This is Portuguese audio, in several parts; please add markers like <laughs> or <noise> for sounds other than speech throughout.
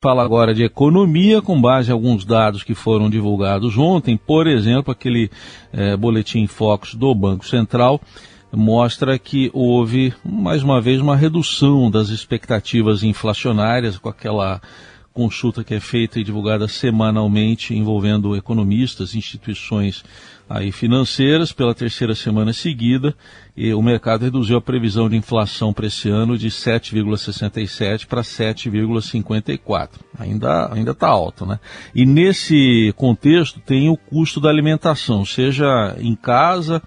Fala agora de economia, com base em alguns dados que foram divulgados ontem. Por exemplo, aquele é, boletim Focus do Banco Central mostra que houve, mais uma vez, uma redução das expectativas inflacionárias com aquela consulta que é feita e divulgada semanalmente envolvendo economistas, instituições aí financeiras pela terceira semana seguida e o mercado reduziu a previsão de inflação para esse ano de 7,67 para 7,54. Ainda ainda está alto, né? E nesse contexto tem o custo da alimentação, seja em casa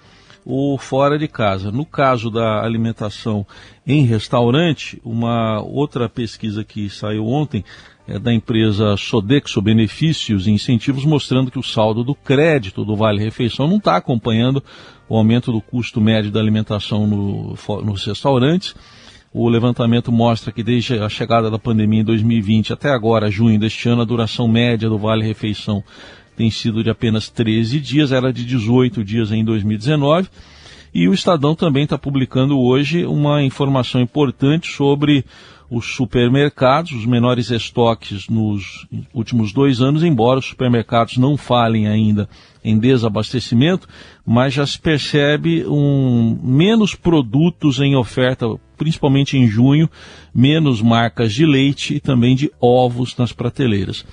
ou fora de casa. No caso da alimentação em restaurante, uma outra pesquisa que saiu ontem é, da empresa Sodexo Benefícios e Incentivos, mostrando que o saldo do crédito do Vale Refeição não está acompanhando o aumento do custo médio da alimentação no, nos restaurantes. O levantamento mostra que desde a chegada da pandemia em 2020 até agora, junho deste ano, a duração média do Vale Refeição tem sido de apenas 13 dias, era de 18 dias em 2019. E o Estadão também está publicando hoje uma informação importante sobre os supermercados, os menores estoques nos últimos dois anos, embora os supermercados não falem ainda em desabastecimento, mas já se percebe um, menos produtos em oferta, principalmente em junho, menos marcas de leite e também de ovos nas prateleiras.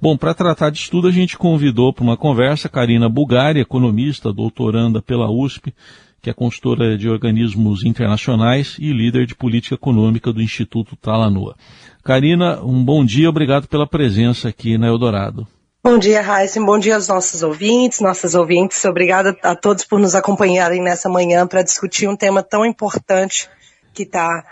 Bom, para tratar disso tudo, a gente convidou para uma conversa Karina Bugari, economista, doutoranda pela USP, que é consultora de organismos internacionais e líder de política econômica do Instituto Talanoa. Karina, um bom dia, obrigado pela presença aqui na Eldorado. Bom dia, Raíssa. Bom dia aos nossos ouvintes, nossas ouvintes. Obrigada a todos por nos acompanharem nessa manhã para discutir um tema tão importante que está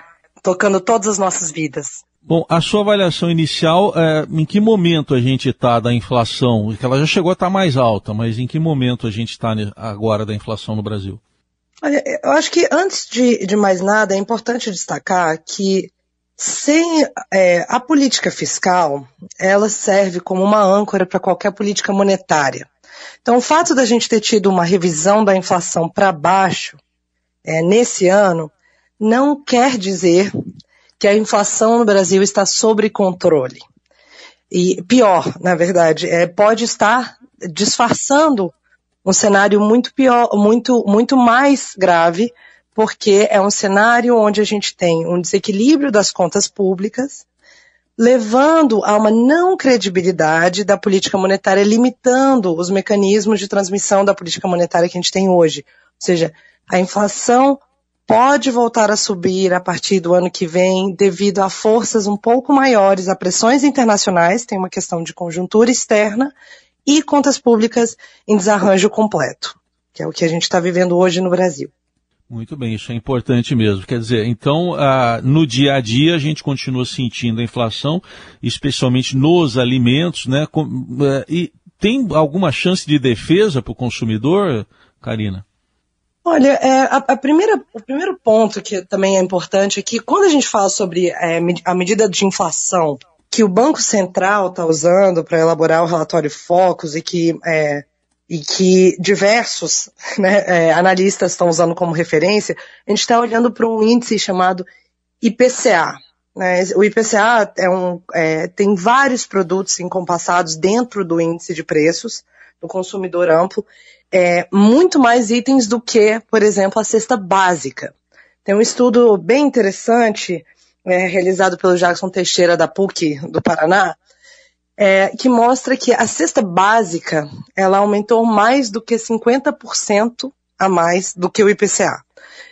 tocando todas as nossas vidas. Bom, a sua avaliação inicial, é, em que momento a gente está da inflação? Ela já chegou a estar tá mais alta, mas em que momento a gente está agora da inflação no Brasil? Olha, eu acho que antes de, de mais nada é importante destacar que sem é, a política fiscal, ela serve como uma âncora para qualquer política monetária. Então, o fato da gente ter tido uma revisão da inflação para baixo é, nesse ano não quer dizer que a inflação no Brasil está sob controle. E pior, na verdade, é, pode estar disfarçando um cenário muito pior, muito, muito mais grave, porque é um cenário onde a gente tem um desequilíbrio das contas públicas, levando a uma não credibilidade da política monetária, limitando os mecanismos de transmissão da política monetária que a gente tem hoje. Ou seja, a inflação pode voltar a subir a partir do ano que vem devido a forças um pouco maiores, a pressões internacionais, tem uma questão de conjuntura externa, e contas públicas em desarranjo completo, que é o que a gente está vivendo hoje no Brasil. Muito bem, isso é importante mesmo. Quer dizer, então, ah, no dia a dia a gente continua sentindo a inflação, especialmente nos alimentos, né? Com, eh, e tem alguma chance de defesa para o consumidor, Karina? Olha, é, a, a, primeira, o primeiro ponto que também é importante é que quando a gente fala sobre é, a medida de inflação que o Banco Central está usando para elaborar o relatório Focus e que, é, e que diversos <laughs> né, é, analistas estão usando como referência, a gente está olhando para um índice chamado IPCA. Né? O IPCA é um, é, tem vários produtos encompassados dentro do índice de preços do consumidor amplo, é, muito mais itens do que, por exemplo, a cesta básica. Tem um estudo bem interessante é, realizado pelo Jackson Teixeira da PUC do Paraná, é, que mostra que a cesta básica ela aumentou mais do que 50% a mais do que o IPCA.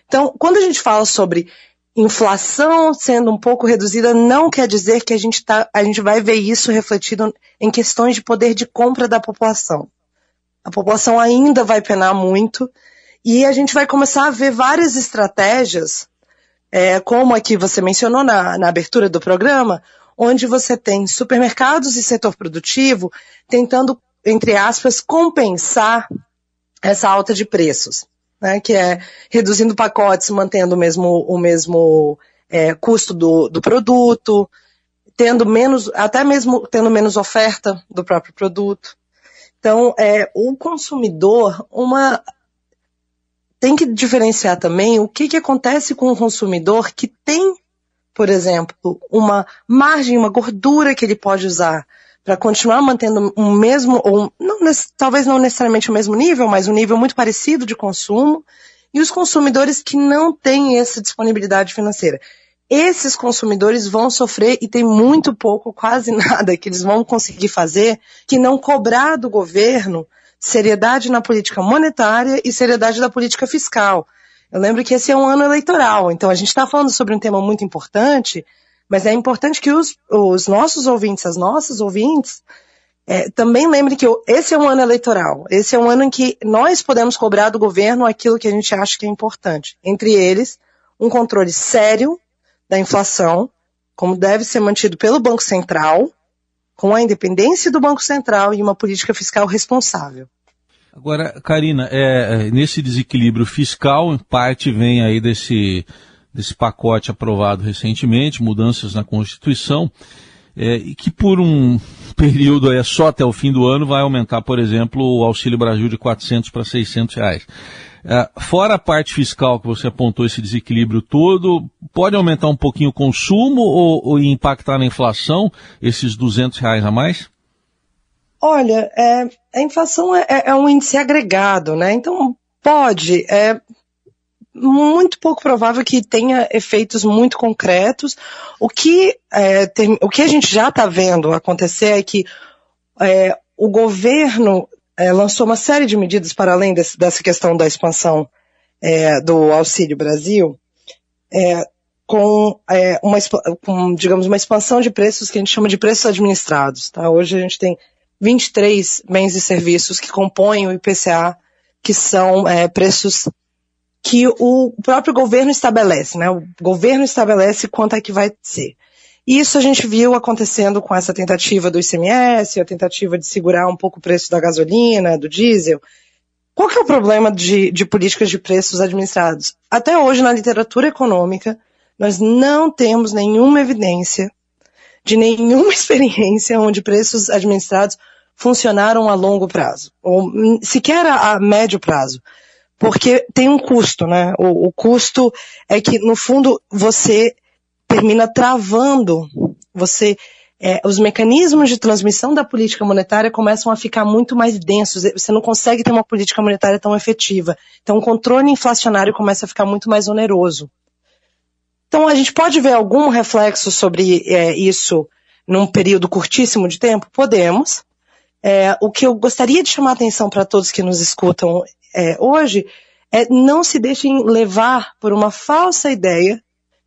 Então, quando a gente fala sobre inflação sendo um pouco reduzida, não quer dizer que a gente, tá, a gente vai ver isso refletido em questões de poder de compra da população. A população ainda vai penar muito e a gente vai começar a ver várias estratégias é, como aqui você mencionou na, na abertura do programa, onde você tem supermercados e setor produtivo tentando, entre aspas, compensar essa alta de preços, né, que é reduzindo pacotes, mantendo o mesmo, o mesmo é, custo do, do produto, tendo menos, até mesmo tendo menos oferta do próprio produto. Então, é, o consumidor, uma, tem que diferenciar também o que, que acontece com o consumidor que tem por exemplo, uma margem, uma gordura que ele pode usar para continuar mantendo um mesmo, ou não, talvez não necessariamente o mesmo nível, mas um nível muito parecido de consumo, e os consumidores que não têm essa disponibilidade financeira. Esses consumidores vão sofrer e tem muito pouco, quase <laughs> nada, que eles vão conseguir fazer que não cobrar do governo seriedade na política monetária e seriedade da política fiscal. Eu lembro que esse é um ano eleitoral, então a gente está falando sobre um tema muito importante, mas é importante que os, os nossos ouvintes, as nossas ouvintes, é, também lembrem que esse é um ano eleitoral. Esse é um ano em que nós podemos cobrar do governo aquilo que a gente acha que é importante. Entre eles, um controle sério da inflação, como deve ser mantido pelo Banco Central, com a independência do Banco Central e uma política fiscal responsável. Agora, Karina, é, é nesse desequilíbrio fiscal, em parte vem aí desse desse pacote aprovado recentemente, mudanças na Constituição, é, e que por um <laughs> período é só até o fim do ano vai aumentar, por exemplo, o Auxílio Brasil de 400 para 600 reais. É, fora a parte fiscal que você apontou esse desequilíbrio todo, pode aumentar um pouquinho o consumo ou, ou impactar na inflação esses 200 reais a mais? Olha, é, a inflação é, é, um índice agregado, né? Então pode. É, muito pouco provável que tenha efeitos muito concretos. O que, é, tem, o que a gente já está vendo acontecer é que é, o governo é, lançou uma série de medidas para além desse, dessa questão da expansão é, do Auxílio Brasil, é, com, é, uma, com, digamos, uma expansão de preços que a gente chama de preços administrados. Tá? Hoje a gente tem 23 bens e serviços que compõem o IPCA, que são preços que o próprio governo estabelece, né? O governo estabelece quanto é que vai ser. Isso a gente viu acontecendo com essa tentativa do ICMS, a tentativa de segurar um pouco o preço da gasolina, do diesel. Qual que é o problema de, de políticas de preços administrados? Até hoje, na literatura econômica, nós não temos nenhuma evidência de nenhuma <laughs> experiência onde preços administrados funcionaram a longo prazo, ou sequer a, a médio prazo porque tem um custo, né? O, o, custo é que, no fundo, você termina travando, você, é, os mecanismos de transmissão da política monetária começam a ficar muito mais densos, você não consegue ter uma política monetária tão efetiva. Então, o controle inflacionário começa a ficar muito mais oneroso. Então, a gente pode ver algum reflexo sobre é, isso num período curtíssimo de tempo? Podemos. É, o que eu gostaria de chamar a atenção para todos que nos escutam é, hoje é não se deixem levar por uma falsa ideia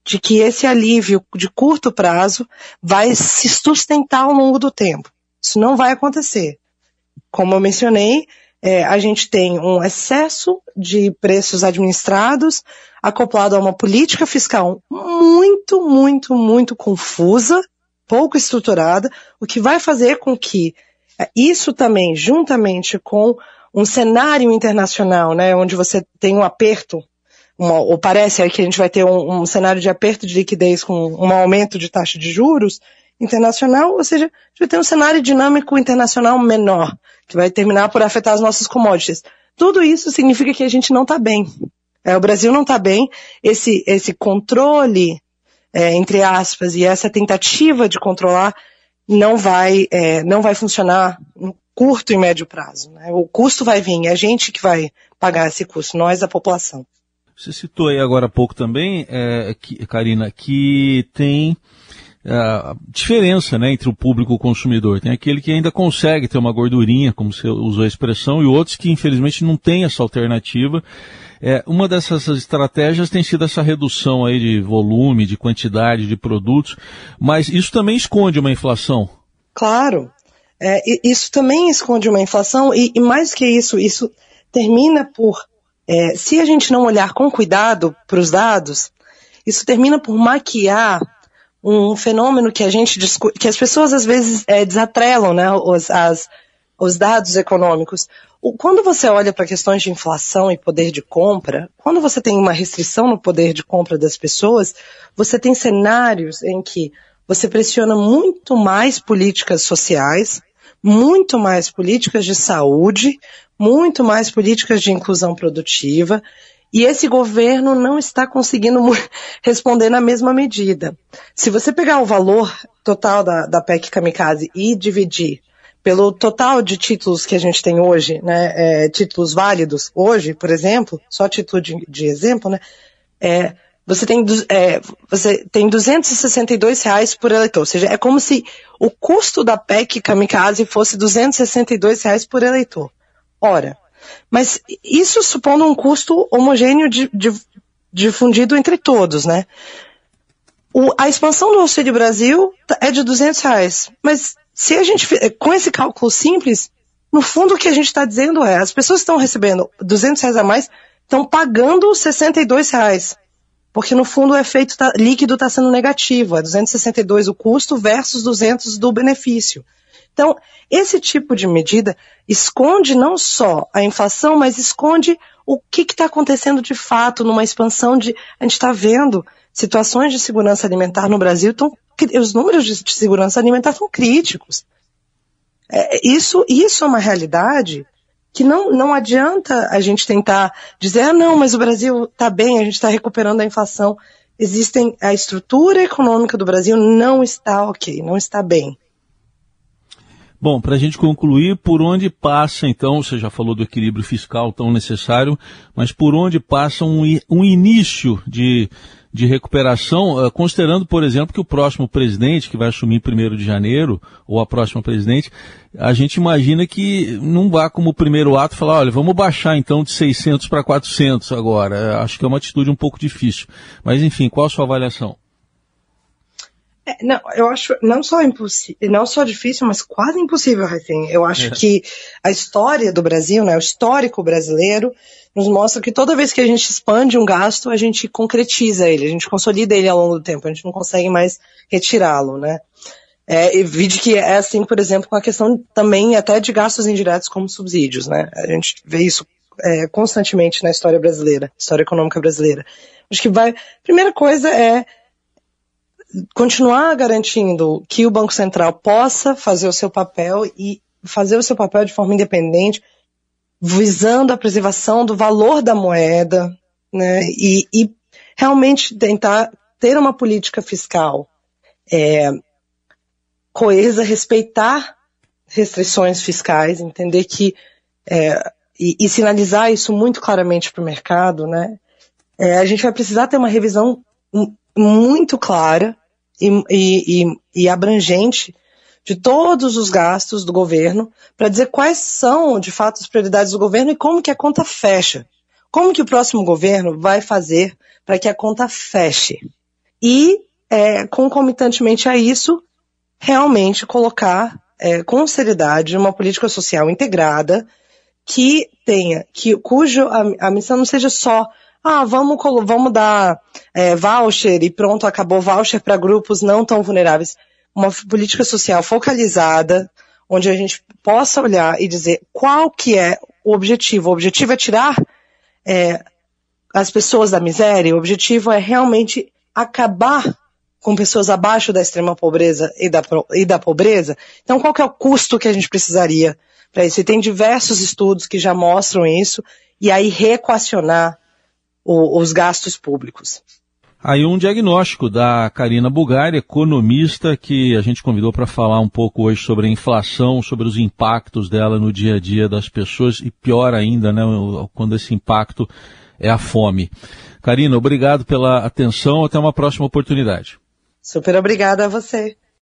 de que esse alívio de curto prazo vai se sustentar ao longo do tempo. Isso não vai acontecer. Como eu mencionei, é, a gente tem um excesso de preços administrados acoplado a uma política fiscal muito, muito, muito confusa, pouco estruturada, o que vai fazer com que é, isso também, juntamente com um cenário internacional, né, onde você tem um aperto, uma, ou parece que a gente vai ter um, um, cenário de aperto de liquidez com um aumento de taxa de juros internacional, ou seja, a gente vai ter um cenário dinâmico internacional menor, que vai terminar por afetar as nossas commodities. Tudo isso significa que a gente não está bem. É, o Brasil não está bem. Esse, esse controle, é, entre aspas, e essa tentativa de controlar não vai, é, não vai funcionar no curto e médio prazo. Né? O custo vai vir, é a gente que vai pagar esse custo, nós, a população. Você citou aí agora há pouco também, é, que, Karina, que tem a diferença né, entre o público e o consumidor. Tem aquele que ainda consegue ter uma gordurinha, como você usou a expressão, e outros que infelizmente não têm essa alternativa. É, uma dessas estratégias tem sido essa redução aí de volume, de quantidade de produtos, mas isso também esconde uma inflação. Claro, é, isso também esconde uma inflação e, e, mais que isso, isso termina por, é, se a gente não olhar com cuidado para os dados, isso termina por maquiar um fenômeno que a gente que as pessoas às vezes é, desatrelam, né, os, as, os dados econômicos. Quando você olha para questões de inflação e poder de compra, quando você tem uma restrição no poder de compra das pessoas, você tem cenários em que você pressiona muito mais políticas sociais, muito mais políticas de saúde, muito mais políticas de inclusão produtiva, E esse governo não está conseguindo <laughs> responder na mesma medida. Se você pegar o valor total da, da PEC Kamikaze e dividir pelo total de títulos que a gente tem hoje, né, é, títulos válidos hoje, por exemplo, só título de, de exemplo, né, é, você tem, é, você tem 262 reais por eleitor, ou seja, é como se o custo da PEC Kamikaze fosse 262 reais por eleitor. Ora, mas isso supondo um custo homogêneo de, de, difundido entre todos, né? O, a expansão do Auxílio Brasil é de 200 reais, mas se a gente, com esse cálculo simples, no fundo o que a gente está dizendo é, as pessoas estão recebendo 200 reais a mais, estão pagando 62 reais. Porque no fundo o efeito tá, líquido está sendo negativo, é 262 o custo versus 200 do benefício. Então, esse tipo de medida esconde não só a inflação, mas esconde o que está acontecendo de fato numa expansão de. A gente está vendo situações de segurança alimentar no Brasil, tão, os números de, segurança alimentar são críticos. É, isso, isso é uma realidade que não, não adianta a gente tentar dizer, ah, não, mas o Brasil está bem, a gente está recuperando a inflação. Existem, a estrutura econômica do Brasil não está ok, não está bem. Bom, para a gente concluir, por onde passa, então, você já falou do equilíbrio fiscal tão necessário, mas por onde passa um, um início de, de recuperação, uh, considerando, por exemplo, que o próximo presidente, que vai assumir 1 de janeiro, ou a próxima presidente, a gente imagina que não vá como primeiro ato falar, olha, vamos baixar então de 600 para 400 agora. Acho que é uma atitude um pouco difícil. Mas, enfim, qual a sua avaliação? É, não, eu acho não só impossível, não só difícil, mas quase impossível, assim. Eu acho é. que a história do Brasil, né, o histórico brasileiro, nos mostra que toda vez que a gente expande um gasto, a gente concretiza ele, a gente consolida ele ao longo do tempo, a gente não consegue mais retirá-lo, né? É, e vide que é assim, por exemplo, com a questão também até de gastos indiretos como subsídios, né? A gente vê isso é, constantemente na história brasileira, história econômica brasileira. Acho que vai. Primeira coisa é continuar garantindo que o Banco Central possa fazer o seu papel e fazer o seu papel de forma independente, visando a preservação do valor da moeda, né, e, e realmente tentar ter uma política fiscal é, coesa, respeitar restrições fiscais, entender que é, e, e, sinalizar isso muito claramente para o mercado, né? É, a gente vai precisar ter uma revisão muito clara e, e, e abrangente de todos os gastos do governo para dizer quais são, de fato, as prioridades do governo e como que a conta fecha. Como que o próximo governo vai fazer para que a conta feche? E, é, concomitantemente a isso, realmente colocar é, com seriedade uma política social integrada que tenha, que, cujo a, a missão não seja só ah, vamos, vamos dar é, voucher e pronto, acabou voucher para grupos não tão vulneráveis. Uma política social focalizada, onde a gente possa olhar e dizer qual que é o objetivo. O objetivo é tirar é, as pessoas da miséria, o objetivo é realmente acabar com pessoas abaixo da extrema pobreza e da, e da pobreza. Então, qual que é o custo que a gente precisaria para isso? E tem diversos estudos que já mostram isso, e aí reequacionar o, os gastos públicos. Aí um diagnóstico da Karina Bugari, economista, que a gente convidou para falar um pouco hoje sobre a inflação, sobre os impactos dela no dia a dia das pessoas e pior ainda, né, quando esse impacto é a fome. Karina, obrigado pela atenção, até uma próxima oportunidade. Super obrigada a você.